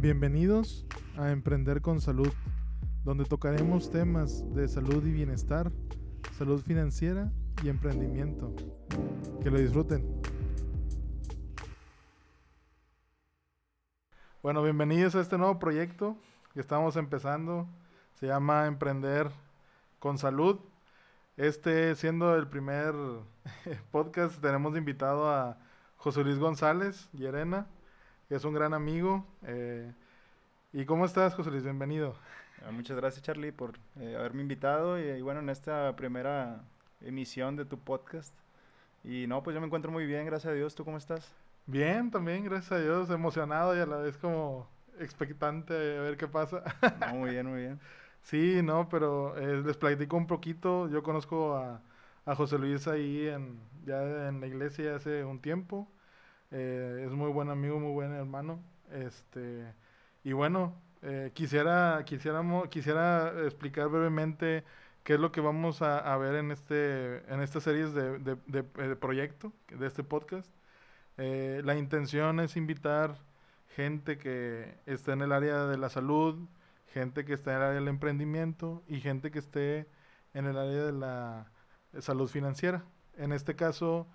Bienvenidos a Emprender con Salud, donde tocaremos temas de salud y bienestar, salud financiera y emprendimiento. Que lo disfruten. Bueno, bienvenidos a este nuevo proyecto que estamos empezando. Se llama Emprender con Salud. Este siendo el primer podcast, tenemos invitado a José Luis González Llerena, que es un gran amigo. Eh, ¿Y cómo estás, José Luis? Bienvenido. Ah, muchas gracias, Charlie, por eh, haberme invitado y, y, bueno, en esta primera emisión de tu podcast. Y no, pues yo me encuentro muy bien, gracias a Dios. ¿Tú cómo estás? Bien, también, gracias a Dios. Emocionado y a la vez como expectante a ver qué pasa. No, muy bien, muy bien. Sí, no, pero eh, les platico un poquito. Yo conozco a, a, José Luis ahí en, ya en la iglesia hace un tiempo. Eh, es muy buen amigo, muy buen hermano. Este, y bueno, eh, quisiera, quisiéramos, quisiera explicar brevemente qué es lo que vamos a, ver en, este, en estas series de, de, de, proyecto, de este podcast. Eh, la intención es invitar gente que esté en el área de la salud, gente que esté en el área del emprendimiento y gente que esté en el área de la salud financiera. En este caso,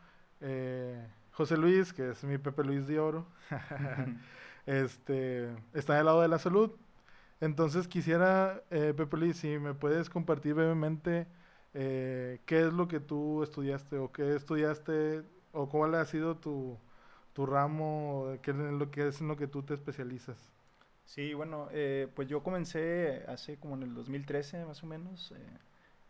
eh, José Luis, que es mi Pepe Luis de Oro, este, está del lado de la salud. Entonces quisiera, eh, Pepe Luis, si me puedes compartir brevemente eh, qué es lo que tú estudiaste o qué estudiaste o cuál ha sido tu, tu ramo, qué es lo que es en lo que tú te especializas. Sí, bueno, eh, pues yo comencé hace como en el 2013 más o menos, eh,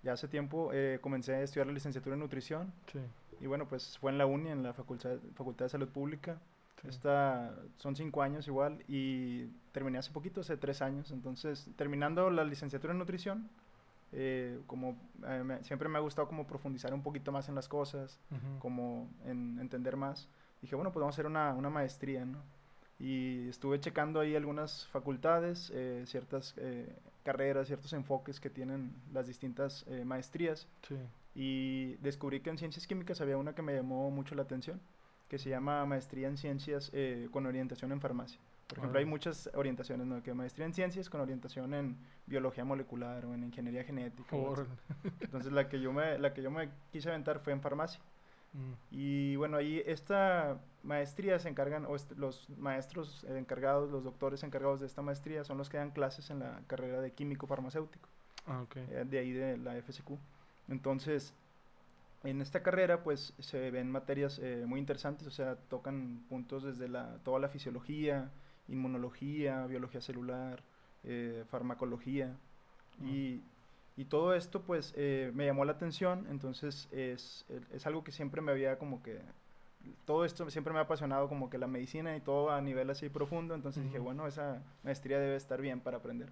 ya hace tiempo, comencé a estudiar la licenciatura en nutrición. Sí. Y bueno, pues fue en la UNI, en la Facultad, Facultad de Salud Pública. Sí. Esta, son cinco años igual y terminé hace poquito, hace tres años. Entonces, terminando la licenciatura en nutrición, eh, como eh, me, siempre me ha gustado como profundizar un poquito más en las cosas, uh -huh. como en entender más. Dije, bueno, pues vamos a hacer una, una maestría, ¿no? Y estuve checando ahí algunas facultades, eh, ciertas eh, carreras, ciertos enfoques que tienen las distintas eh, maestrías. Sí. Y descubrí que en ciencias químicas había una que me llamó mucho la atención, que se llama maestría en ciencias eh, con orientación en farmacia. Por ejemplo, hay muchas orientaciones, ¿no? Que maestría en ciencias con orientación en biología molecular o en ingeniería genética. Entonces la que yo me la que yo me quise aventar fue en farmacia. Mm. Y bueno, ahí esta maestría se encargan, o los maestros encargados, los doctores encargados de esta maestría son los que dan clases en la carrera de químico farmacéutico. Ah, okay. eh, de ahí de la FSQ. Entonces, en esta carrera pues se ven materias eh, muy interesantes, o sea, tocan puntos desde la, toda la fisiología, inmunología, biología celular, eh, farmacología. Y y todo esto pues eh, me llamó la atención, entonces es, es, algo que siempre me había como que, todo esto siempre me ha apasionado como que la medicina y todo a nivel así profundo, entonces uh -huh. dije, bueno, esa maestría debe estar bien para aprender.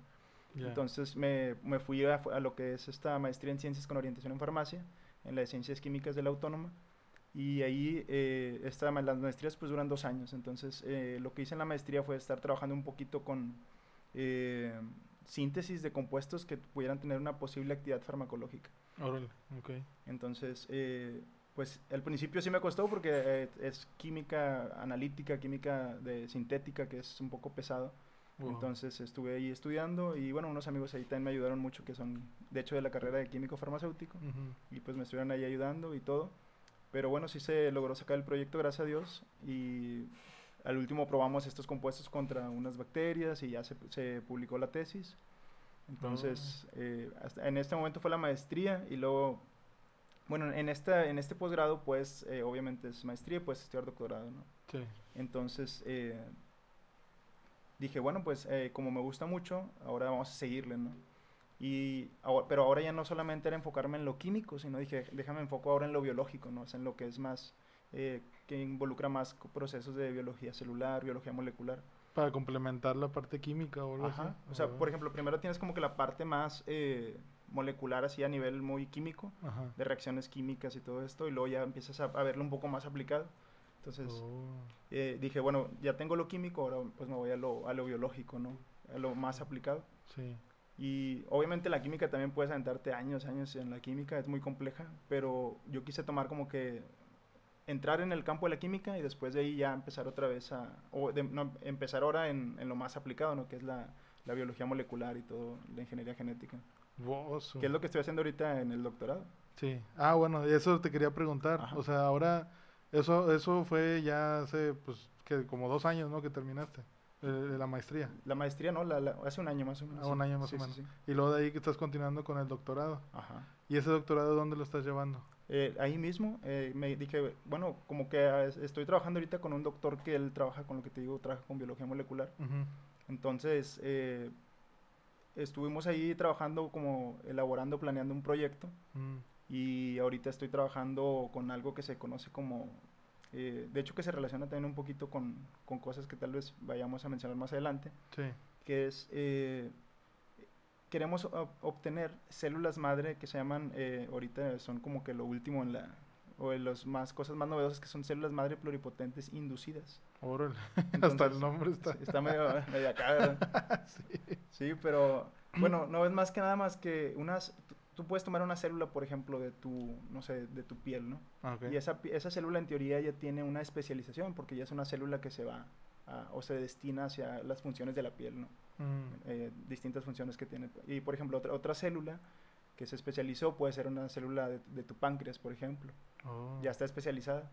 Yeah. Entonces me, me fui a, a, lo que es esta maestría en ciencias con orientación en farmacia, en la de ciencias químicas de la autónoma, y ahí eh, esta, las maestrías pues duran dos años, entonces eh, lo que hice en la maestría fue estar trabajando un poquito con eh, síntesis de compuestos que pudieran tener una posible actividad farmacológica. Órale, ok. Entonces, eh, pues al principio sí me costó porque eh, es química analítica, química de sintética, que es un poco pesado. Wow. Entonces estuve ahí estudiando y bueno, unos amigos ahí también me ayudaron mucho que son de hecho de la carrera de químico farmacéutico uh -huh. y pues me estuvieron ahí ayudando y todo. Pero bueno, sí se logró sacar el proyecto, gracias a Dios. Y al último probamos estos compuestos contra unas bacterias y ya se, se publicó la tesis. Entonces, oh. eh, hasta en este momento fue la maestría y luego, bueno, en, esta, en este posgrado, pues, eh, obviamente es maestría y pues estudiar doctorado, ¿no? Sí. Entonces, eh, dije, bueno, pues, eh, como me gusta mucho, ahora vamos a seguirle, ¿no? Y, ahora, pero ahora ya no solamente era enfocarme en lo químico, sino dije, déjame enfoco ahora en lo biológico, ¿no? Es en lo que es más eh, que involucra más procesos de biología celular, biología molecular. Para complementar la parte química o algo Ajá. así. O sea, por ejemplo, primero tienes como que la parte más eh, molecular, así a nivel muy químico, Ajá. de reacciones químicas y todo esto, y luego ya empiezas a, a verlo un poco más aplicado. Entonces oh. eh, dije, bueno, ya tengo lo químico, ahora pues me voy a lo, a lo biológico, ¿no? A lo más aplicado. Sí. Y obviamente la química también puedes aventarte años, años en la química, es muy compleja, pero yo quise tomar como que entrar en el campo de la química y después de ahí ya empezar otra vez a, o de- no, empezar ahora en, en lo más aplicado, ¿no? Que es la, la biología molecular y todo, la ingeniería genética. Vos, Que es lo que estoy haciendo ahorita en el doctorado. Sí. Ah, bueno, eso te quería preguntar. Ajá. O sea, ahora, eso, eso fue ya hace, pues, que como dos años, ¿no? Que terminaste eh, la maestría. La maestría, ¿no? La, la- hace un año más o menos. Ah, un año más Sí, o menos. sí. Y luego de ahí que estás continuando con el doctorado. Ajá. ¿Y ese doctorado dónde lo estás llevando? Eh, ahí mismo eh, me dije, bueno, como que ah, es- estoy trabajando ahorita con un doctor que él trabaja con lo que te digo, trabaja con biología molecular. Ujú. Entonces, eh, estuvimos ahí trabajando como elaborando, planeando un proyecto Mm, y ahorita estoy trabajando con algo que se conoce como, eh, de hecho que se relaciona también un poquito con, con cosas que tal vez vayamos a mencionar más adelante, Sí. que es, eh, queremos ob- obtener células madre que se llaman, eh, ahorita son como que lo último en la, o de las más cosas más novedosas que son células madre pluripotentes inducidas. Órale. Hasta el nombre está. Está medio, medio acá, ¿verdad? sí. Sí, pero bueno, no es más que nada más que unas, tú- puedes tomar una célula, por ejemplo, de tu, no sé, de tu piel, ¿no? Ah. Y esa, esa célula en teoría ya tiene una especialización porque ya es una célula que se va a- o se destina hacia las funciones de la piel, ¿no? Mm, Eh, distintas funciones que tiene. Y por ejemplo, otra, otra célula que se especializó puede ser una célula de, de tu páncreas, por ejemplo. oh, Ya está especializada.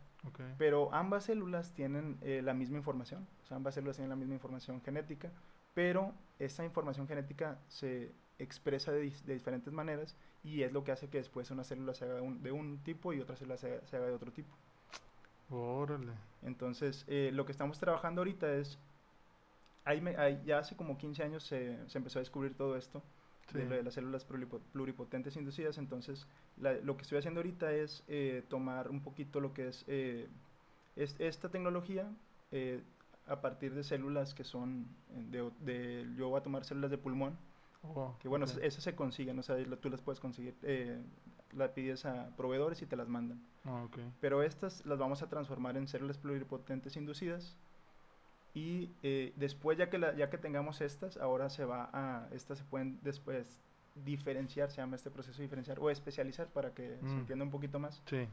Pero ambas células tienen eh, la misma información, o sea, ambas células tienen la misma información genética, pero esa información genética se expresa de, de diferentes maneras y es lo que hace que después una célula se haga de un, de un tipo y otra célula se, haga- se haga de otro tipo. Órale. Entonces, eh, lo que estamos trabajando ahorita es, ahí me- ahí ya hace como 15 años se, se empezó a descubrir todo esto, de lo de las células pluripo- pluripotentes inducidas. Entonces, la- lo que estoy haciendo ahorita es eh, tomar un poquito lo que es, eh, es- esta tecnología eh, a partir de células que son, de, de- yo voy a tomar células de pulmón, Oh, que bueno, ok. esas, se consiguen, o sea, tú las puedes conseguir, eh, la pides a proveedores y te las mandan. Ah, ok. Pero estas las vamos a transformar en células pluripotentes inducidas. Y eh, después, ya que, la- ya que tengamos estas, ahora se va a. Estas se pueden después diferenciar, se llama este proceso diferenciar o especializar para que se Mm. entienda un poquito más. Sí.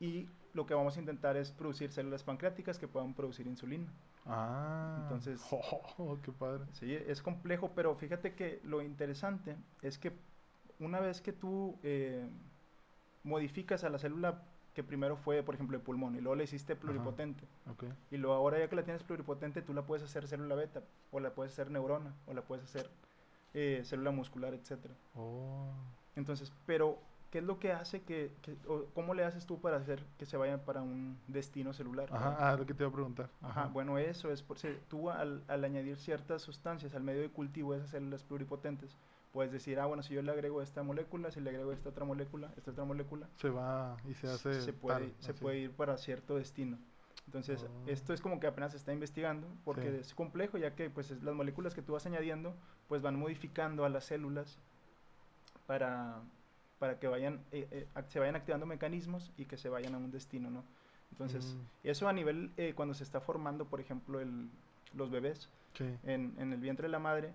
Y lo que vamos a intentar es producir células pancreáticas que puedan producir insulina. Ah. Entonces- Oh, qué padre. Sí, es complejo, pero fíjate que lo interesante es que una vez que tú eh, modificas a la célula que primero fue, por ejemplo, el pulmón, y luego le hiciste pluripotente, y luego ahora ya que la tienes pluripotente, tú la puedes hacer célula beta, o la puedes hacer neurona, o la puedes hacer eh, célula muscular, etcétera. Oh. Entonces, pero, ¿qué es lo que hace que, que- o cómo le haces tú para hacer que se vayan para un destino celular? Ajá, ah, lo que te iba a preguntar. Ajá, bueno, eso es por si tú al, al añadir ciertas sustancias al medio de cultivo de esas células pluripotentes, puedes decir, ah, bueno, si yo le agrego esta molécula, si le agrego esta otra molécula, esta otra molécula, Se va y se hace. se puede, tal, se así. puede ir para cierto destino. Entonces, Oh. esto es como que apenas se está investigando, porque Sí. es complejo, ya que pues es- las moléculas que tú vas añadiendo, pues van modificando a las células para, para que vayan, eh, eh, se vayan activando mecanismos y que se vayan a un destino, ¿no? Entonces, Mm, eso a nivel, eh, cuando se está formando, por ejemplo, el, los bebés sí. en, en el vientre de la madre,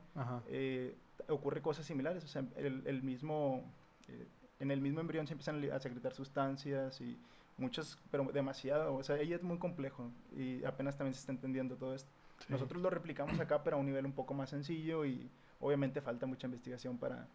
eh, ocurre cosas similares. O sea, el, el mismo, eh, en el mismo embrión se empiezan a secretar sustancias y muchas, pero demasiado. O sea, ella es muy complejo y apenas también se está entendiendo todo esto. sí. Nosotros lo replicamos acá, pero a un nivel un poco más sencillo y obviamente falta mucha investigación para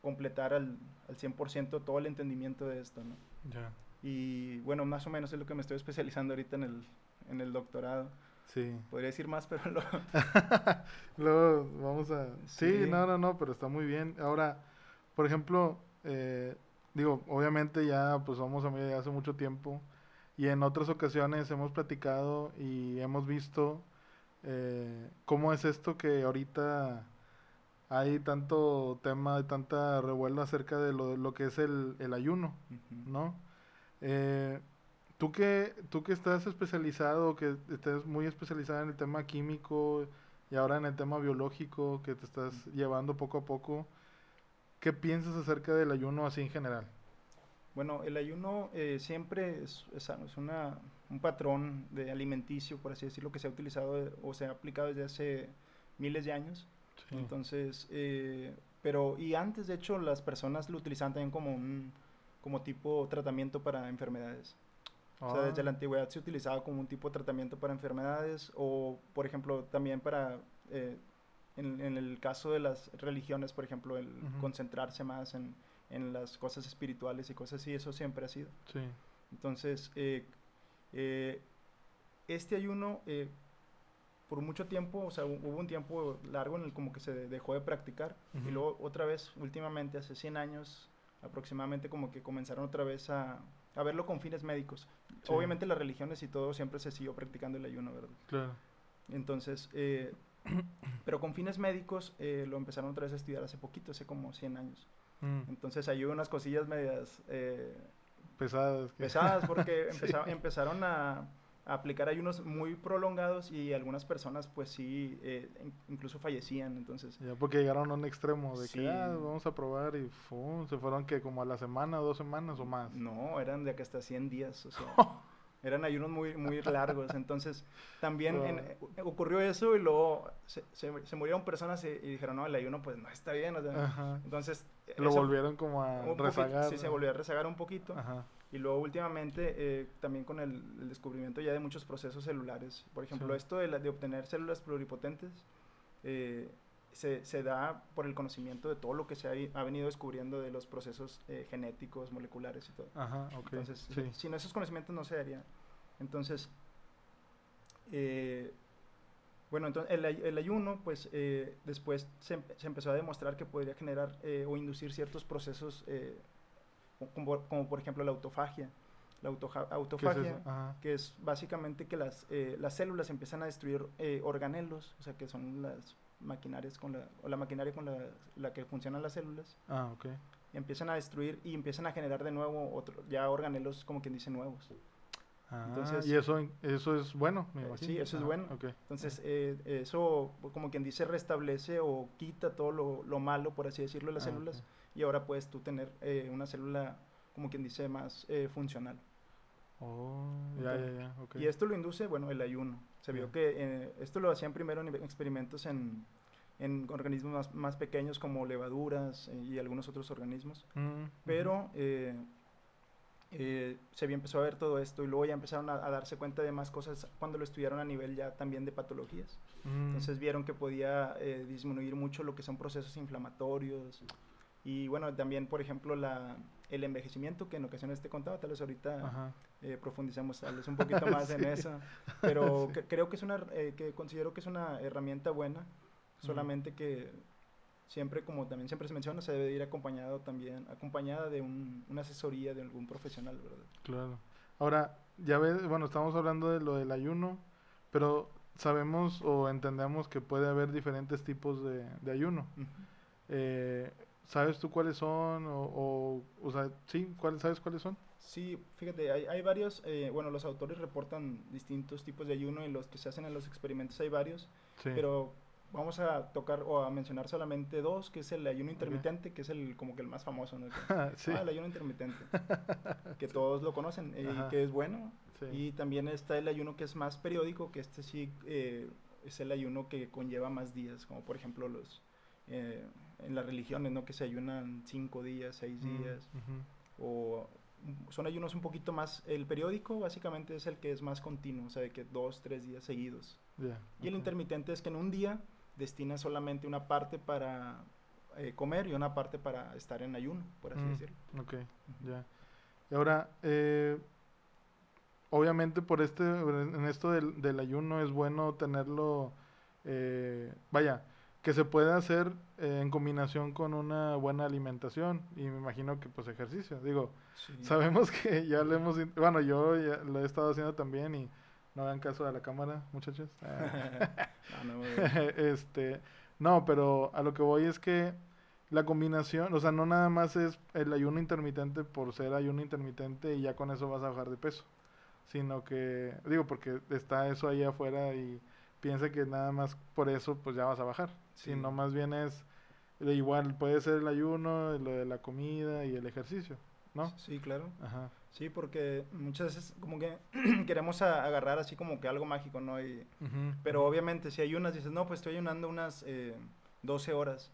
completar al, al 100% todo el entendimiento de esto, ¿no? Ya. Y bueno, más o menos es lo que me estoy especializando ahorita en el, en el doctorado. Sí. Podría decir más, pero lo, Luego vamos a... Sí, Sí. no, no, no, pero está muy bien. Ahora, por ejemplo, eh, digo, obviamente ya pues somos amigos de hace mucho tiempo y en otras ocasiones hemos platicado y hemos visto eh, cómo es esto que ahorita hay tanto tema, tanta revuelo acerca de lo, lo que es el, el ayuno. ¿no? Eh, tú que tú que estás especializado, que estés muy especializada en el tema químico y ahora en el tema biológico, que te estás llevando poco a poco, ¿qué piensas acerca del ayuno así en general? Bueno, el ayuno eh, siempre es, es, es una, un patrón de alimenticio, por así decirlo, que se ha utilizado eh, o se ha aplicado desde hace miles de años. Sí. Entonces, eh, pero, y antes de hecho las personas lo utilizaban también como un, como tipo tratamiento para enfermedades. O sea, desde Ah. la antigüedad se utilizaba como un tipo de tratamiento para enfermedades o, por ejemplo, también para, eh, en, en el caso de las religiones, por ejemplo, el Ujú. concentrarse más en, en las cosas espirituales y cosas así, eso siempre ha sido. Sí. Entonces, eh, eh, este ayuno, eh, por mucho tiempo, o sea, hu- hubo un tiempo largo en el como que se dejó de practicar Ujú. y luego otra vez, últimamente, hace 100 años aproximadamente, como que comenzaron otra vez a, a verlo con fines médicos. Sí. Obviamente las religiones y todo siempre se siguió practicando el ayuno, ¿verdad? Claro. Entonces, eh, pero con fines médicos eh, lo empezaron otra vez a estudiar hace poquito, hace como 100 años. Mm, Entonces hay unas cosillas medias eh, Pesadas. que- pesadas porque Sí. empeza- empezaron a aplicar ayunos muy prolongados y algunas personas pues sí, eh, in- incluso fallecían. Entonces, Ya porque llegaron a un extremo de Sí. que ah, vamos a probar y ¡fum! se fueron que como a la semana, dos semanas o más. no, eran de que hasta 100 días, o sea, eran ayunos muy, muy largos. Entonces, también en- eh, ocurrió eso y luego se, se- se murieron personas y, y dijeron, no, el ayuno pues no está bien. o sea, entonces, Lo eso- volvieron como a un poquito- rezagar. sí, se volvió a rezagar un poquito. Ajá. Y luego últimamente eh, también con el, el descubrimiento ya de muchos procesos celulares. Por ejemplo, Sí. esto de, la- de obtener células pluripotentes eh, se, se da por el conocimiento de todo lo que se ha, ha venido descubriendo de los procesos eh, genéticos, moleculares y todo. Ajá, ok. Entonces, sí. sin esos conocimientos no se daría. Entonces, eh, bueno, entonces el, el ayuno, pues eh, después se, empe- se empezó a demostrar que podría generar eh, o inducir ciertos procesos, eh, co- como, como por ejemplo la autofagia. La autoja- ¿Qué es autofagia, que es básicamente que las, eh, las células empiezan a destruir eh, organelos, o sea, que son las maquinarias con la, o la maquinaria con la, la que funcionan las células Ah, ok. empiezan a destruir y empiezan a generar de nuevo otro, ya organelos como quien dice nuevos. Ah, Entonces- y eso, eso es bueno, me Eh, imagino. sí, eso es Ajá, bueno. ok. Entonces eh, eso como quien dice restablece o quita todo lo, lo malo, por así decirlo, de las Ah, células ok. y ahora puedes tú tener eh, una célula como quien dice más eh, funcional. Oh, ya, ya, ya. ok. Y esto lo induce, bueno, el ayuno. Se vio que eh, esto lo hacían primero en experimentos en, en organismos más, más pequeños como levaduras eh, y algunos otros organismos. Mm. Pero eh, eh, se había- empezó a ver todo esto y luego ya empezaron a, a darse cuenta de más cosas cuando lo estudiaron a nivel ya también de patologías. Mm, Entonces vieron que podía eh, disminuir mucho lo que son procesos inflamatorios y bueno, también por ejemplo la, el envejecimiento que en ocasiones te contaba, tal vez ahorita eh, profundicemos tal vez un poquito más en Sí. eso, pero Sí. que- creo que es una, eh, que considero que es una herramienta buena, solamente que siempre, como también siempre se menciona, se debe ir acompañado también, acompañada de un- una asesoría de algún profesional, ¿verdad? Claro. Ahora, ya ves, bueno, estamos hablando de lo del ayuno, pero sabemos o entendemos que puede haber diferentes tipos de, de ayuno. Eh, ¿Sabes tú cuáles son? O, o, o sea, sí, ¿cuáles, ¿sabes cuáles son? Sí, fíjate, hay, hay varios, eh, bueno, los autores reportan distintos tipos de ayuno y los que se hacen en los experimentos hay varios, Sí. pero vamos a tocar o a mencionar solamente dos, que es el ayuno intermitente, que es el como que el más famoso, ¿no? Que- sí. Ah, el ayuno intermitente, que todos lo conocen y Ajá. que es bueno. sí. Y también está el ayuno que es más periódico, que este sí eh, es el ayuno que conlleva más días, como por ejemplo los eh, en las religiones, ¿no? Que se ayunan cinco días, seis Mm, días, o mm, son ayunos un poquito más, el periódico básicamente es el que es más continuo, o sea, de que dos, tres días seguidos. Y el intermitente es que en un día destina solamente una parte para eh, comer y una parte para estar en ayuno, por así Mm, decirlo. Ok, ya. Y ahora, eh, obviamente por este, en esto del, del ayuno es bueno tenerlo, eh, vaya, que se pueda hacer eh, en combinación con una buena alimentación y me imagino que pues ejercicio. Digo, Sí. sabemos que ya lo hemos, bueno, yo ya lo he estado haciendo también y no hagan caso a la cámara, muchachos. Ah. No, no, este, no, pero a lo que voy es que la combinación, o sea, no nada más es el ayuno intermitente por ser ayuno intermitente y ya con eso vas a bajar de peso, sino que, digo, porque está eso ahí afuera y piensa que nada más por eso pues ya vas a bajar, Sí. sino más bien es igual, puede ser el ayuno, lo de la comida y el ejercicio, ¿no? Sí, claro. Ajá, Sí, porque muchas veces como que queremos a- agarrar así como que algo mágico, ¿no? Y, ujú, pero obviamente si ayunas, dices, no, pues estoy ayunando unas eh, 12 horas.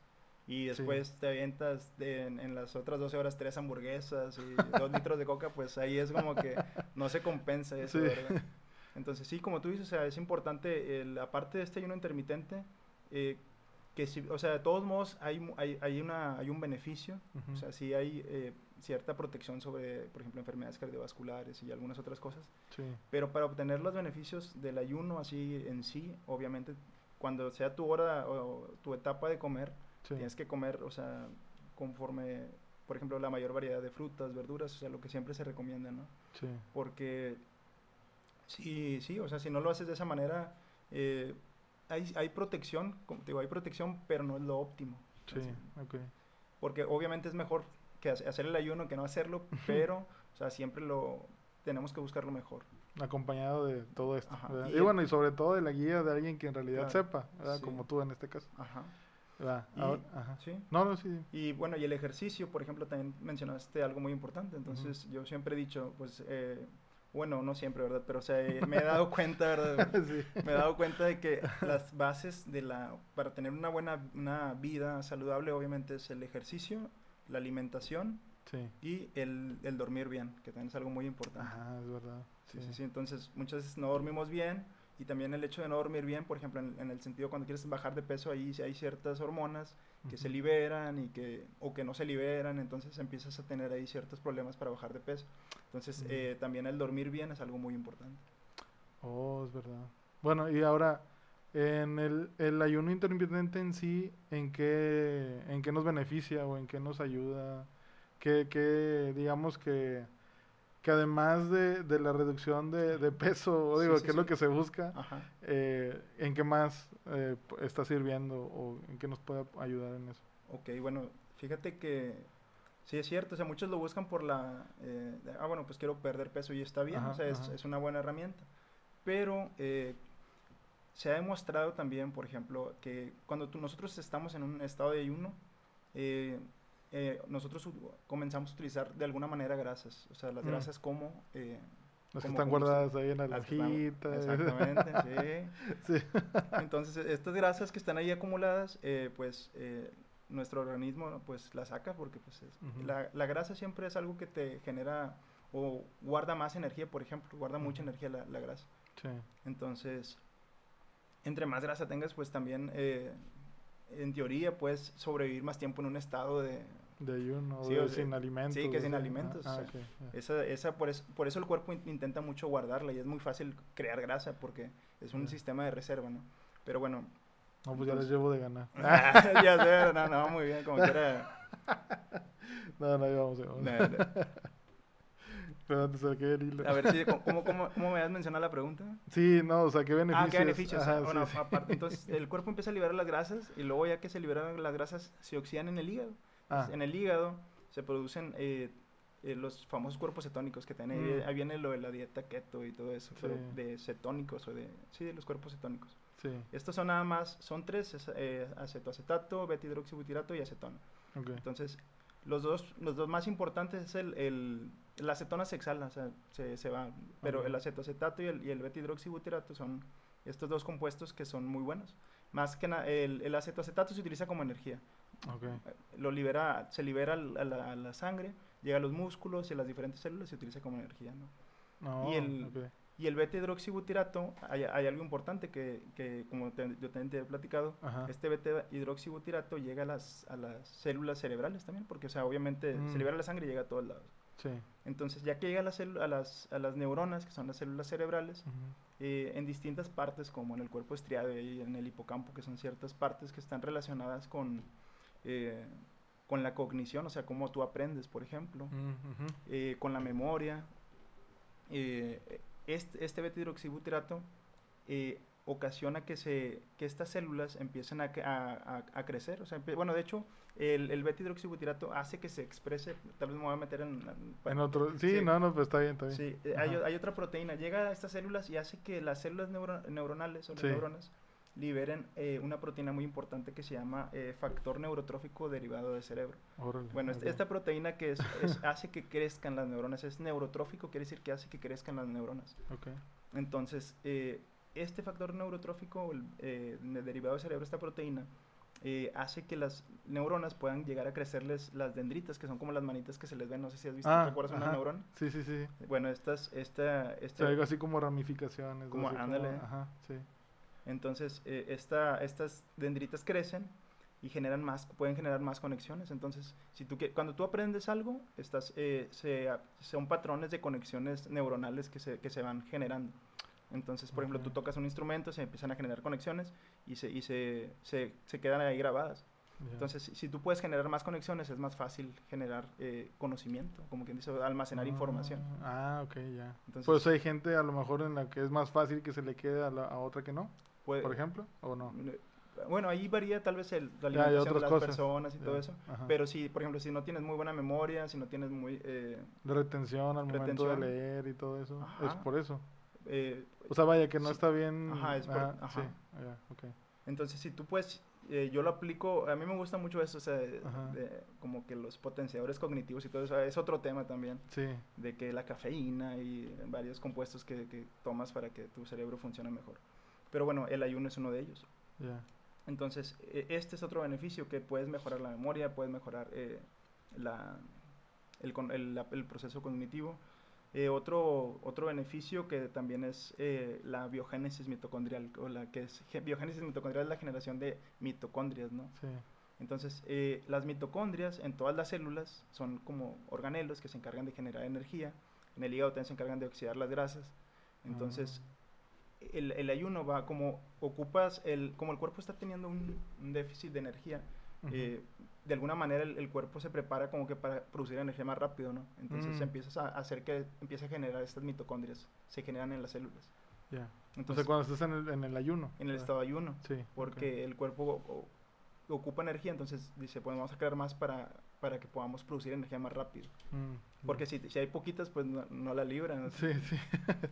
y después te avientas en, en, las otras 12 horas tres hamburguesas y dos litros de coca, pues ahí es como que no se compensa eso, ¿verdad? Entonces sí, como tú dices, o sea, es importante, el, aparte de este ayuno intermitente, eh, que si, o sea, de todos modos hay, hay, hay, una, hay un beneficio, o sea, sí hay eh, cierta protección sobre, por ejemplo, enfermedades cardiovasculares y algunas otras cosas, sí. pero para obtener los beneficios del ayuno así en sí, obviamente, cuando sea tu hora o tu etapa de comer, tienes que comer, o sea, conforme, por ejemplo, la mayor variedad de frutas, verduras, o sea, lo que siempre se recomienda, ¿no? Sí. Porque, sí, sí, o sea, si no lo haces de esa manera, eh, hay, hay protección, como te digo, hay protección, pero no es lo óptimo. Sí, ok. Porque obviamente es mejor que hacer el ayuno que no hacerlo, pero, o sea, siempre lo tenemos que buscar lo mejor. Acompañado de todo esto. y, bueno, y sobre todo de la guía de alguien que en realidad sepa, ¿verdad? Como tú en este caso. Ajá. ajá. ¿sí? No, no, sí. Y bueno, y el ejercicio, por ejemplo, también mencionaste algo muy importante. Entonces, yo siempre he dicho, pues, eh, bueno, no siempre, ¿verdad? Pero, o sea, eh, me he dado cuenta, ¿verdad? Me he dado cuenta de que las bases de la, para tener una buena una vida saludable, obviamente, es el ejercicio, la alimentación y el, el, dormir bien, que también es algo muy importante. Ajá, es verdad. Sí, sí, sí, Entonces, muchas veces no dormimos bien y también el hecho de no dormir bien, por ejemplo, en, el sentido cuando quieres bajar de peso, ahí hay ciertas hormonas que se liberan y que, o que no se liberan, entonces empiezas a tener ahí ciertos problemas para bajar de peso. Entonces, eh, también el dormir bien es algo muy importante. Oh, es verdad. Bueno, y ahora, en el, el ayuno intermitente en sí, ¿en qué, ¿en qué nos beneficia o en qué nos ayuda? ¿Qué, qué digamos que que además de, de la reducción de, de peso, digo, que es lo que se busca, eh, ¿en qué más eh, está sirviendo o en qué nos puede ayudar en eso? Ok, bueno, fíjate que sí es cierto, o sea, muchos lo buscan por la, eh, ah, bueno, pues quiero perder peso y está bien, o sea, es, es, una buena herramienta, pero se ha demostrado también, por ejemplo, que cuando nosotros estamos en un estado de ayuno, eh, eh, nosotros comenzamos a utilizar de alguna manera grasas, o sea, las mm. grasas como... Eh, las que están guardadas ahí en la lajita. Exactamente, sí. sí. Entonces, estas grasas que están ahí acumuladas, pues nuestro organismo pues las saca porque pues la, la, grasa siempre es algo que te genera o guarda más energía, por ejemplo, guarda mucha energía la, la grasa. Sí. Entonces, entre más grasa tengas, pues también en teoría puedes sobrevivir más tiempo en un estado de, de ayuno, o sin alimentos. Sí, que sin alimentos. Ah, esa, esa, por, eso, por eso el cuerpo intenta mucho guardarla y es muy fácil crear grasa porque es un sistema de reserva, ¿no? Pero bueno. No, pues ya les llevo de ganar. ya sé, no, no, muy bien, como quiera. no, no, íbamos, íbamos. Pero antes de que hilo. A ver, sí, ¿cómo, cómo, cómo me has mencionado la pregunta? Sí, no, o sea, ¿qué beneficios? Ah, ¿qué beneficios? bueno, aparte, entonces el cuerpo empieza a liberar las grasas y luego ya que se liberan las grasas se oxidan en el hígado. Ah. En el hígado se producen eh, eh, los famosos cuerpos cetónicos que tienen. Mm. Ahí viene lo de la dieta keto y todo eso, de cetónicos o de... Sí, de los cuerpos cetónicos. Sí. Estos son nada más, son tres, eh, acetoacetato, betahidroxibutirato y acetona. Entonces, los dos, los dos más importantes es el, el la acetona se exhala, o sea, se, se va, pero el acetoacetato y el, y el betahidroxibutirato son estos dos compuestos que son muy buenos. Más que nada, el, el acetoacetato se utiliza como energía. Lo libera, se libera a la, sangre, llega a los músculos y a las diferentes células y se utiliza como energía, ¿no? y el, y el beta-hidroxibutirato, hay, hay, algo importante que, que como yo también te he platicado, este beta-hidroxibutirato llega a las, a las células cerebrales también, porque, o sea, obviamente se mm. libera la sangre y llega a todos lados. Sí. Entonces, ya que llega a las, a, las, a las neuronas, que son las células cerebrales, eh, en distintas partes, como en el cuerpo estriado y en el hipocampo, que son ciertas partes que están relacionadas con eh, con la cognición, o sea, cómo tú aprendes, por ejemplo, mm, eh, con la memoria. Eh, este, este beta-hidroxibutirato ocasiona que, se, que estas células empiecen a, a, crecer. O sea, bueno, de hecho, el, el beta-hidroxibutirato hace que se exprese, tal vez me voy a meter en... en otro, sí, no, no, pues está bien, está bien. Sí, hay, hay, otra proteína, llega a estas células y hace que las células neuronales o las neuronas liberen eh, una proteína muy importante que se llama eh, factor neurotrófico derivado del cerebro. bueno, esta proteína que es, hace que crezcan las neuronas, es neurotrófico, quiere decir que hace que crezcan las neuronas. Entonces, eh, este factor neurotrófico, derivado del cerebro, esta proteína, eh, hace que las neuronas puedan llegar a crecerles las dendritas, que son como las manitas que se les ven, no sé si has visto, Ah, ¿te acuerdas una ajá. neurona? Sí, sí, sí. Bueno, estas, esta, O esta, sea, algo así como ramificaciones. Como, ándale. Ajá, sí. Entonces eh, esta, estas dendritas crecen y generan más, pueden generar más conexiones. Entonces, si tú, cuando tú aprendes algo, estás, eh, se, son patrones de conexiones neuronales que se, que se van generando. Entonces, por ejemplo, tú tocas un instrumento, se empiezan a generar conexiones y se, y se, se, se quedan ahí grabadas. Entonces, si, si tú puedes generar más conexiones, es más fácil generar eh, conocimiento, como quien dice, almacenar información. Ah, ok, ya. Entonces, Pues hay gente a lo mejor en la que es más fácil que se le quede a, la- a otra que no, puede- por ejemplo, o no. eh, Bueno, ahí varía tal vez el, la alimentación de las cosas. personas y todo eso. ajá. Pero si, por ejemplo, si no tienes muy buena memoria, si no tienes muy... eh, De retención al momento de Retención. leer y todo eso. Es por eso. eh, O sea, vaya que no Sí. está bien. Ajá, es por- ah, ajá. Sí, entonces, si tú puedes... eh, yo lo aplico, a mí me gusta mucho eso, o sea, de- como que los potenciadores cognitivos y todo eso, es otro tema también, Sí, de que la cafeína y varios compuestos que, que tomas para que tu cerebro funcione mejor. Pero bueno, el ayuno es uno de ellos. Entonces, e- este es otro beneficio, que puedes mejorar la memoria, puedes mejorar eh, la, el, con- el- la- el proceso cognitivo. Eh, otro, otro beneficio que también es eh, la biogénesis mitocondrial, o la que es biogénesis mitocondrial es la generación de mitocondrias, ¿no? Sí. Entonces, eh, las mitocondrias en todas las células son como organelos que se encargan de generar energía. En el hígado también se encargan de oxidar las grasas. Entonces, el, el ayuno va como ocupas, el, como el cuerpo está teniendo un, un déficit de energía, Ujú. eh, de alguna manera el, el cuerpo se prepara como que para producir energía más rápido, ¿no? Entonces Mm. empiezas a hacer que empiece a generar estas mitocondrias, se generan en las células. ya. O Entonces, sea, cuando estás en el, en el ayuno. en el ah, estado de ayuno, Sí. porque el cuerpo o- o- ocupa energía, entonces dice, pues vamos a crear más para, para que podamos producir energía más rápido. Mm, Porque si, si hay poquitas, pues no, no la libran. Sí, sí.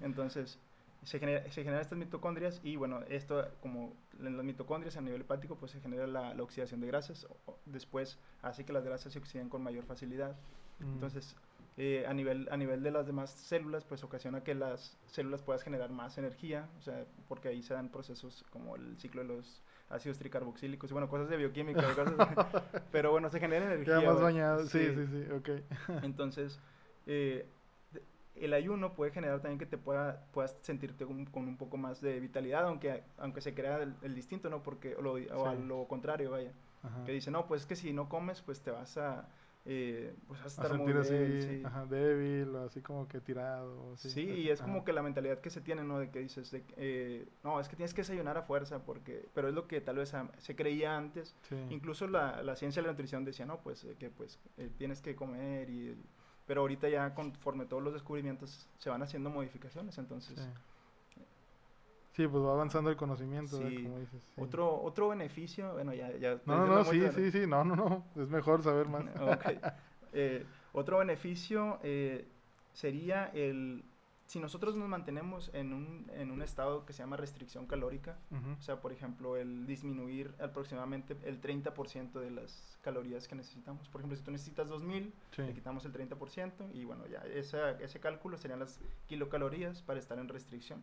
Entonces, se, genera, se generan estas mitocondrias y bueno, esto como en las mitocondrias a nivel hepático, pues se genera la, la oxidación de grasas. después hace que las grasas se oxiden con mayor facilidad. Mm, Entonces, eh, a, nivel, a nivel de las demás células, pues ocasiona que las células puedas generar más energía, o sea, porque ahí se dan procesos como el ciclo de los ácidos tricarboxílicos y bueno, cosas de bioquímica, cosas pero bueno, se genera energía. Queda más bañado. Sí, sí, sí, ok. Entonces, eh, el ayuno puede generar también que te pueda, puedas sentirte un- con un poco más de vitalidad, aunque, aunque se crea el, el distinto, ¿no? Porque, o, lo, o a lo contrario, vaya. Ajá. Que dice, no, pues es que si no comes, pues te vas a, eh, pues vas a A estar muy sentir así, débil, sí. ajá, débil, o así como que tirado. Sí, y es como que la mentalidad que se tiene, ¿no? De que dices, de eh, no, es que tienes que desayunar a fuerza, porque, pero es lo que tal vez se creía antes. Sí. Incluso la, la ciencia de la nutrición decía, no, pues eh, que pues eh, tienes que comer y... Pero ahorita ya conforme todos los descubrimientos se van haciendo modificaciones, entonces... Sí. Sí, pues va avanzando el conocimiento, ¿verdad? Sí. como dices. sí. Otro, otro beneficio, bueno, ya... ya No, no, no, sí, sí, sí, no, no, no. Es mejor saber más. Ok. Eh, otro beneficio eh, sería el... Si nosotros nos mantenemos en un, en un estado que se llama restricción calórica, o sea, por ejemplo, el disminuir aproximadamente el 30% de las calorías que necesitamos. Por ejemplo, si tú necesitas 2000, Sí. le quitamos el 30% y bueno, ya esa, ese cálculo serían las kilocalorías para estar en restricción.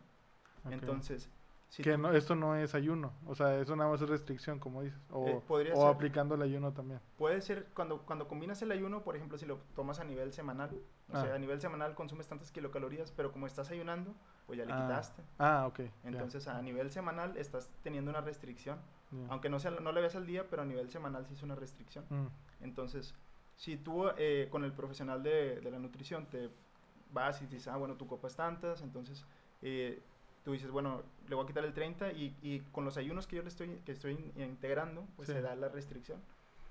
Entonces, si que no, esto no es ayuno, o sea, eso nada más es restricción, como dices, o, Eh, o aplicando el ayuno también. puede ser cuando, cuando combinas el ayuno, por ejemplo, si lo tomas a nivel semanal, o Ah. sea, a nivel semanal consumes tantas kilocalorías, pero como estás ayunando, pues ya le Ah, quitaste. Ah, ok. Entonces, a nivel semanal estás teniendo una restricción. Aunque no, sea, no le veas al día, pero a nivel semanal sí es una restricción. Mm, Entonces, si tú eh, con el profesional de, de la nutrición te vas y dices, ah, bueno, tu copa es tantas, entonces eh, tú dices, bueno, le voy a quitar el 30 y, y con los ayunos que yo le estoy, que estoy in- integrando, pues Sí. se da la restricción.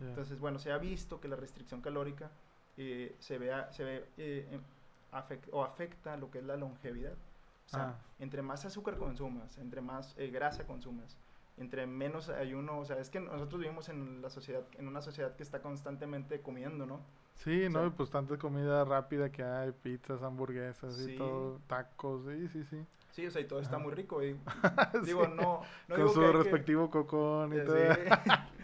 Entonces, bueno, se ha visto que la restricción calórica eh, se, vea, se ve eh, em, o afecta lo que es la longevidad. O sea, Ah. entre más azúcar consumas, entre más eh, grasa consumas, entre menos ayuno, o sea, es que nosotros vivimos en la sociedad, en una sociedad que está constantemente comiendo, ¿no? Sí, o ¿no? sea- Y pues tanta comida rápida que hay, pizzas, hamburguesas Sí. y todo, tacos, sí, sí, sí. Sí, o sea, y todo está Ajá. muy rico. y- digo, Sí. no, no Con digo su que hay que- respectivo cocón y Eh, todo. Sí.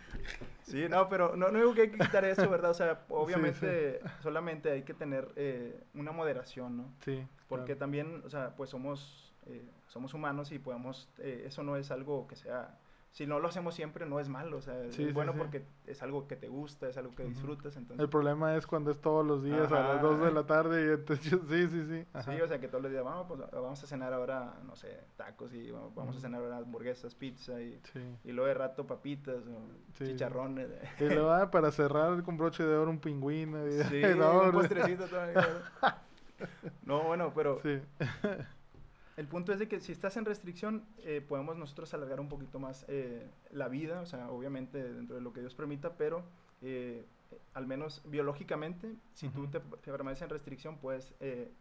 Sí, no, pero no, no digo que hay que quitar eso, ¿verdad? O sea, obviamente solamente hay que tener eh, una moderación, ¿no? Sí, Porque claro. también, o sea, pues somos, eh, somos humanos y podemos, eh, eso no es algo que sea, si no lo hacemos siempre no es malo, o sea, es sí, bueno sí. porque es algo que te gusta, es algo que disfrutas, entonces... El problema es cuando es todos los días a las Ajá. 2 de la tarde y entonces, sí, sí, sí. ajá. Sí, o sea, que todos los días, vamos, pues, vamos a cenar ahora, no sé, tacos y vamos a cenar ahora hamburguesas, pizza y, y luego de rato papitas o chicharrones. Y luego, ah, para cerrar con broche de oro un pingüino. y- Sí, no, un postrecito todavía. No, bueno, pero Sí. El punto es de que si estás en restricción, eh, podemos nosotros alargar un poquito más eh, la vida, o sea, obviamente dentro de lo que Dios permita, pero eh, al menos biológicamente, si tú Ujú. te, te permaneces en restricción, puedes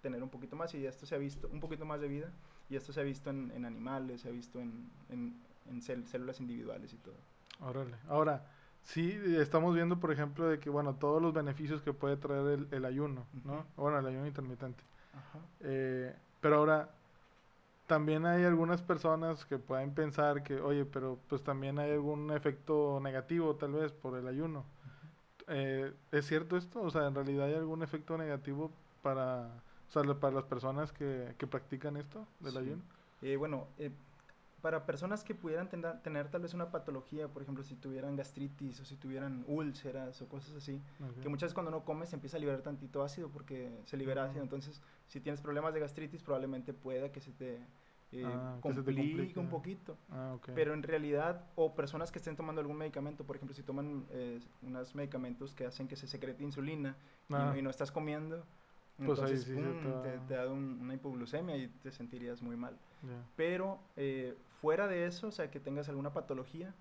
tener un poquito más y esto se ha visto, un poquito más de vida, y esto se ha visto en, en animales, se ha visto en, en, en células individuales y todo. Órale. Ahora, sí, estamos viendo, por ejemplo, de que, bueno, todos los beneficios que puede traer el, el ayuno, ¿no? Bueno, el ayuno intermitente. Pero ahora, también hay algunas personas que pueden pensar que, oye, pero pues también hay algún efecto negativo tal vez por el ayuno. Eh, ¿Es cierto esto? O sea, ¿en realidad hay algún efecto negativo para, o sea, para las personas que, que practican esto del Sí. ayuno? Eh, bueno, eh, para personas que pudieran tenda- tener tal vez una patología, por ejemplo, si tuvieran gastritis o si tuvieran úlceras o cosas así, Ok. que muchas veces cuando no comes se empieza a liberar tantito ácido porque se libera Ujú. ácido. Entonces, si tienes problemas de gastritis, probablemente pueda que se te, eh, Ah, complique. un poquito. Ah, ok. Pero en realidad, o personas que estén tomando algún medicamento, por ejemplo, si toman eh, unos medicamentos que hacen que se secrete insulina y, Ah. no, y no estás comiendo, Pues ahí entonces sí pum, te te, da un- una hipoglucemia y te sentirías muy mal. Ya. Pero eh, fuera de eso, o sea, que tengas alguna patología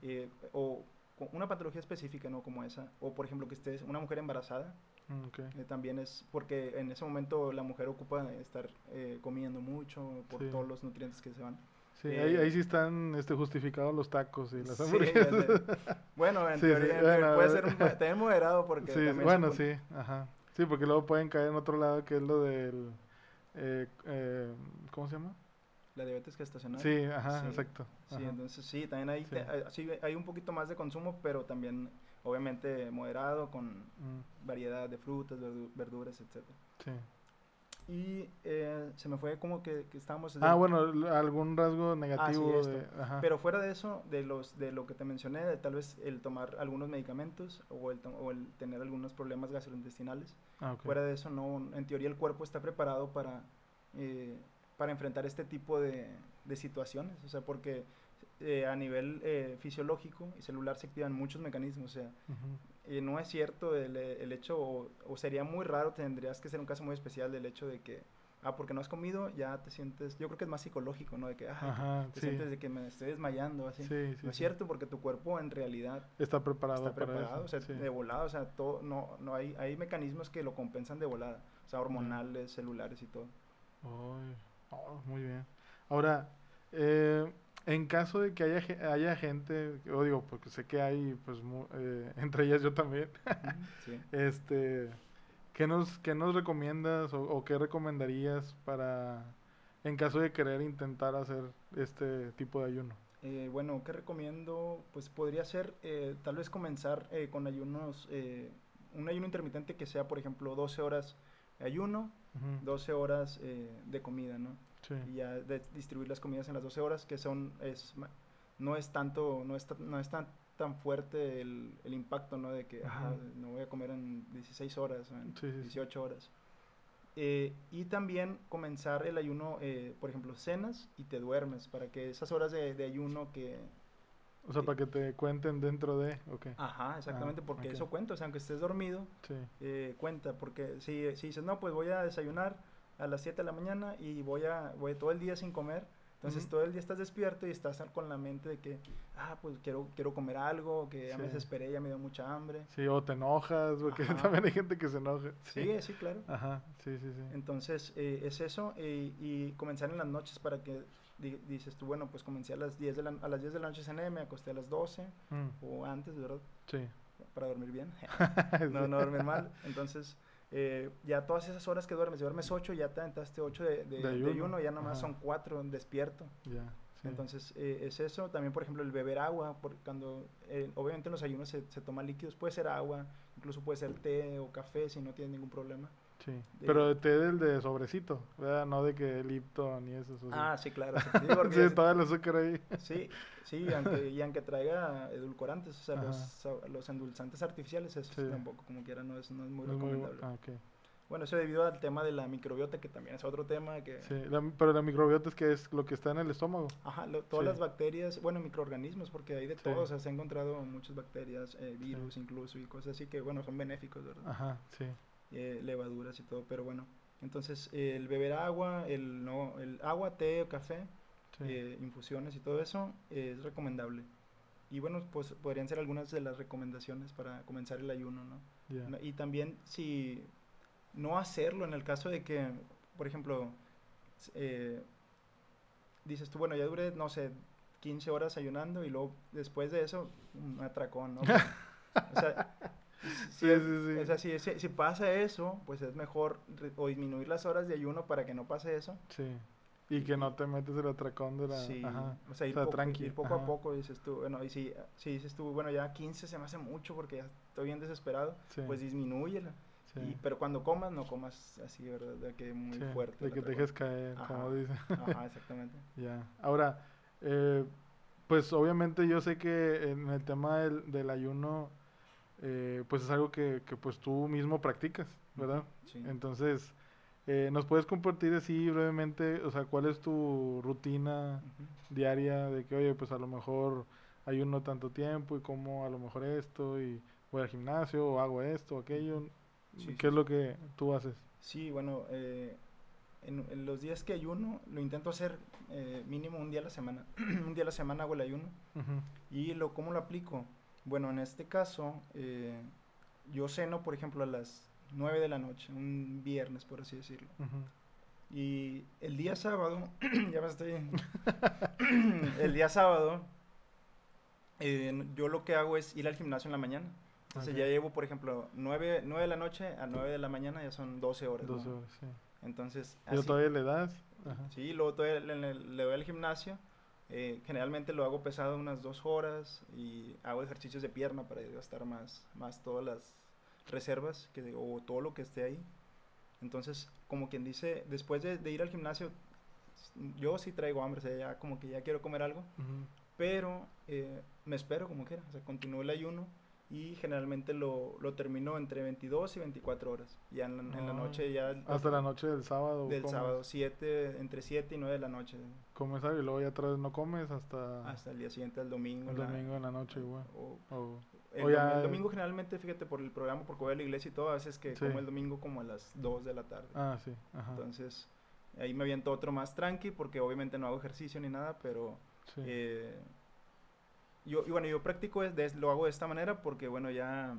eh, o una patología específica, ¿no? Como esa, o por ejemplo que estés una mujer embarazada, Mm, eh, también es porque en ese momento la mujer ocupa estar eh, comiendo mucho por Sí. todos los nutrientes que se van. Sí, eh, ahí, ahí sí están este, justificados los tacos y las Sí, hamburguesas. sé. bueno, en Sí, sí, teoría, en bueno, teoría puede ser un- también moderado porque Sí, también bueno, sí, ajá. Sí, porque luego pueden caer en otro lado que es lo del... ¿Cómo se llama? La diabetes gestacional. Sí, ajá, Sí, exacto. Sí, ajá. entonces sí, también hay, Sí. te- hay- sí, hay un poquito más de consumo, pero también obviamente moderado con Mm, variedad de frutas, verdu- verduras, etc. sí. Y eh, se me fue como que, que estábamos... Ah, bueno, algún rasgo negativo esto. de... Ajá. Pero fuera de eso, de los de lo que te mencioné, de tal vez el tomar algunos medicamentos o el, o el tener algunos problemas gastrointestinales, Ah, ok. fuera de eso, no, en teoría el cuerpo está preparado para, eh, para enfrentar este tipo de, de situaciones, o sea, porque eh, a nivel eh, fisiológico y celular se activan muchos mecanismos, o sea, eh, no es cierto el, el hecho, o, o sería muy raro, tendrías que ser un caso muy especial del hecho de que, ah, porque no has comido, ya te sientes, yo creo que es más psicológico, ¿no? De que, ah, Ajá, te sí. sientes de que me estoy desmayando, así. Sí, sí, no es cierto, porque tu cuerpo en realidad Está preparado está para preparado, o eso. sea, de volada, o sea, todo, no, no hay, hay mecanismos que lo compensan de volada, o sea, hormonales, celulares y todo. Oh, muy bien. Ahora, eh, en caso de que haya, haya gente, o digo, porque sé que hay, pues, mu- eh, entre ellas yo también, Sí. este, ¿qué nos, qué nos recomiendas o, o qué recomendarías para, en caso de querer intentar hacer este tipo de ayuno? Eh, bueno, ¿qué recomiendo? Pues podría ser eh, tal vez comenzar eh, con ayunos, eh, un ayuno intermitente que sea, por ejemplo, 12 horas de ayuno, Ujú, 12 horas eh, de comida, ¿no? Sí, Y ya de- distribuir las comidas en las 12 horas, que son, es, no es tanto, no es, no es tan, tan fuerte el, el impacto, ¿no? De que, ah, Ujú. no voy a comer en 16 horas, en sí, sí. 18 horas. Eh, y también comenzar el ayuno, eh, por ejemplo, cenas y te duermes, para que esas horas de, de ayuno que... o sea, para que te cuenten dentro de, ok, Ajá, exactamente, Ah, porque ok. eso cuenta, o sea, aunque estés dormido, sí, eh, cuenta, porque si, si dices, no, pues voy a desayunar a las 7 de la mañana y voy a voy todo el día sin comer, entonces Ujú. todo el día estás despierto y estás con la mente de que, ah, pues quiero, quiero comer algo, que ya me Sí. desesperé, ya me dio mucha hambre. sí, o te enojas, porque Ajá. también hay gente que se enoja, Sí, sí, claro. Ajá, sí, sí, sí. Entonces, eh, es eso, eh, y comenzar en las noches para que dices tú, bueno, pues comencé a las 10 de la, a las 10 de la noche cené, me acosté a las 12 Mm, o antes, ¿verdad? sí. Para dormir bien. No, no dormir mal. Entonces, eh, ya todas esas horas que duermes, si duermes 8, ya te aventaste 8 de, de, De de ayuno, ya nomás ajá. son 4 despierto. Ya, sí. Entonces, eh, es eso. También, por ejemplo, el beber agua, porque cuando, eh, obviamente en los ayunos se, se toma líquidos, puede ser agua, incluso puede ser té o café si no tienes ningún problema. Sí. De- Pero de té del de sobrecito, ¿verdad? No de que Lipton ni eso. eso. Ah, sí, claro. Sí, sí, es- todo el azúcar ahí. sí, sí, aunque, y aunque traiga edulcorantes, o sea, los, los endulzantes artificiales, eso Sí. tampoco, como quiera, no es, no es muy No recomendable. ah. Bueno, eso debido al tema de la microbiota, que también es otro tema que... Sí, la- pero la microbiota es que es lo que está en el estómago. Ajá, lo- todas Sí. las bacterias, bueno, microorganismos, porque hay de Sí. todo, o sea, se han encontrado muchas bacterias, eh, virus incluso, y cosas así que, bueno, son benéficos, ¿verdad? Ajá, sí. Eh, levaduras y todo, pero bueno. Entonces, eh, el beber agua, el, no, el agua, té o café, sí. eh, infusiones y todo eso es recomendable. Y bueno, pues podrían ser algunas de las recomendaciones para comenzar el ayuno, ¿no? No, Y también si no hacerlo en el caso de que, por ejemplo, eh, dices tú, bueno, ya duré, no sé, 15 horas ayunando y luego después de eso, un atracón, ¿no? o sea, Sí, es- sí, sí. o sea, si, si- pasa eso, pues es mejor o disminuir las horas de ayuno para que no pase eso. Sí. Y que no te metes el atracón de la... Sí, Ajá. o sea, ir, o sea, poco, tranqui, ir poco ajá. a poco, dices tú, bueno, y si, si dices tú, bueno, ya 15 se me hace mucho porque ya estoy bien desesperado, pues disminúyela. sí. Y, pero cuando comas, no comas así, ¿verdad? De que muy fuerte. De que te dejes caer, como Ajá. dice. Ajá, exactamente. Ya. Ahora, eh, pues obviamente yo sé que en el tema del, del ayuno, eh, pues es algo que, que pues tú mismo practicas, ¿verdad? Sí. Entonces, eh, ¿nos puedes compartir así brevemente, o sea, cuál es tu rutina diaria de que, oye, pues a lo mejor ayuno tanto tiempo y como a lo mejor esto y voy al gimnasio o hago esto o aquello? Sí, ¿Qué sí, es lo que tú haces? Sí, bueno, eh, en, en los días que ayuno, lo intento hacer eh, mínimo un día a la semana. un día a la semana hago el ayuno. ¿Y lo, cómo lo aplico? Bueno, en este caso, eh, yo ceno, por ejemplo, a las 9 de la noche, un viernes, por así decirlo. ujú. Y el día sábado, ya me estoy... el día sábado, eh, yo lo que hago es ir al gimnasio en la mañana. Entonces Ok. ya llevo, por ejemplo, 9, 9 de la noche a 9 de la mañana, ya son 12 horas. ¿no? 12 horas, sí. Entonces, ¿Y así- todavía le das? Ajá. Sí, luego todavía le, le- le doy al gimnasio. Eh, generalmente lo hago pesado unas dos horas y hago ejercicios de pierna para gastar más, más todas las reservas que, o todo lo que esté ahí. Entonces, como quien dice, después de, de ir al gimnasio, yo sí traigo hambre, o sea, ya como que ya quiero comer algo, pero eh, me espero como quiera, o sea, continúo el ayuno y generalmente lo, lo termino entre 22 y 24 horas. Ya en la, en la Ah, noche ya... Hasta la noche del sábado. Del comes, sábado, siete, entre 7 y 9 de la noche. Comes algo y luego ya otra vez no comes hasta, Hasta el día siguiente, el domingo. el la- domingo en la noche igual. o- O- el, o ya- el domingo generalmente, fíjate, por el programa, porque voy a la iglesia y todo, a veces que Sí. como el domingo como a las 2 de la tarde. ah, sí. Ajá. Entonces, ahí me aviento otro más tranqui, porque obviamente no hago ejercicio ni nada, pero sí. eh, yo, y bueno, yo practico, es de- lo hago de esta manera porque, bueno, ya,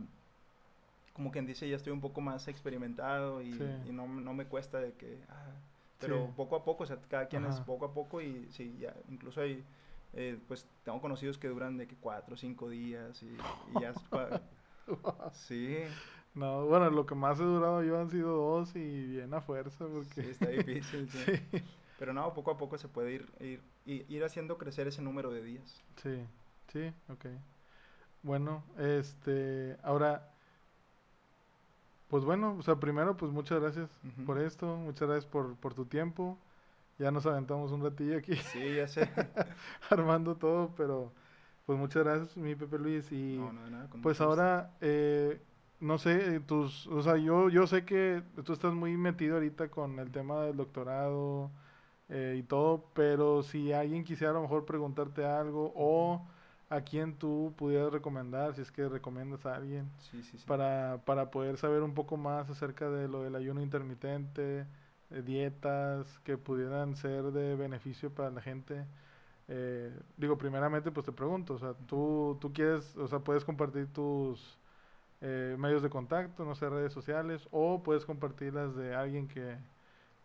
como quien dice, ya estoy un poco más experimentado y, Sí. y no, no me cuesta de que... ah, pero Sí. poco a poco, o sea, cada quien es poco a poco y sí, ya, incluso hay, eh, pues, tengo conocidos que duran de que cuatro o cinco días y, y ya es Sí, No, bueno, lo que más he durado yo han sido dos y bien a fuerza sí, porque... está difícil, sí. Sí, Pero no, poco a poco se puede ir, ir, ir haciendo crecer ese número de días. sí, sí, ok. Bueno, este, ahora, pues bueno, o sea, primero, pues muchas gracias por esto, muchas gracias por, por tu tiempo. Ya nos aventamos un ratillo aquí Sí, ya sé. armando todo, pero pues muchas gracias, mi Pepe Luis. Y No, no, de nada, pues ahora, eh, no sé, eh, tus, o sea, yo, yo sé que tú estás muy metido ahorita con el tema del doctorado eh, y todo, pero si alguien quisiera a lo mejor preguntarte algo o a quién tú pudieras recomendar, si es que recomiendas a alguien, Sí, sí, sí. para, para poder saber un poco más acerca de lo del ayuno intermitente, eh, dietas que pudieran ser de beneficio para la gente. Eh, digo, primeramente, pues te pregunto, o sea, tú, tú quieres, o sea, puedes compartir tus eh, medios de contacto, no sé, redes sociales, o puedes compartirlas de alguien que,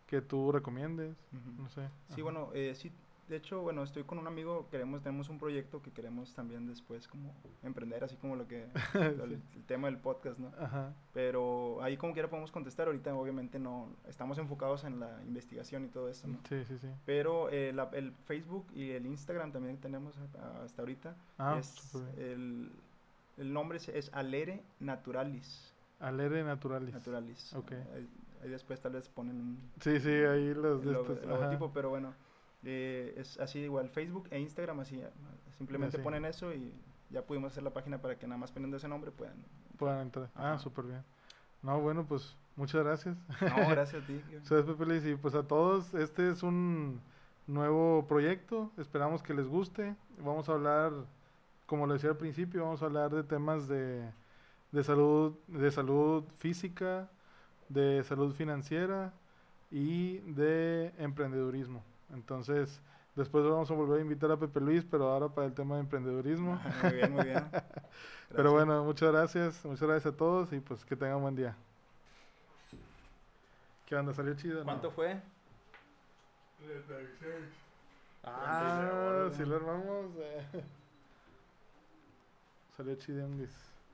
que tú recomiendes, no sé. Sí, ajá. bueno, eh, sí, de hecho, bueno, estoy con un amigo, queremos, tenemos un proyecto que queremos también después como emprender, así como lo que, el, el tema del podcast, ¿no? Ajá, Pero ahí como quiera podemos contestar, ahorita obviamente no, estamos enfocados en la investigación y todo eso, ¿no? sí, sí, sí. Pero eh, la- el Facebook y el Instagram también tenemos hasta ahorita, Ah, es, el, el nombre es, es Alere Naturalis. Alere Naturalis. Naturalis. Ok. ahí después tal vez ponen un Sí, sí, ahí los el de estos, el logotipo, ajá. pero bueno, eh, es así igual, Facebook e Instagram así, simplemente Así. ponen eso y ya pudimos hacer la página para que nada más poniendo ese nombre puedan. Puedan entrar. Ah, súper bien. No, bueno, pues muchas gracias. No, gracias a ti. Soy Pepe Luis y pues a todos, este es un nuevo proyecto, esperamos que les guste. Vamos a hablar, como lo decía al principio, vamos a hablar de temas de, de salud, de salud física, de salud financiera y de emprendedurismo. Entonces, después vamos a volver a invitar a Pepe Luis, pero ahora para el tema de emprendedurismo. Muy bien, muy bien. Pero bueno, muchas gracias, muchas gracias a todos y pues que tengan buen día. ¿Qué onda? ¿Salió chido? no? ¿Cuánto fue? Ah, si lo armamos. eh. Salió chidonguis.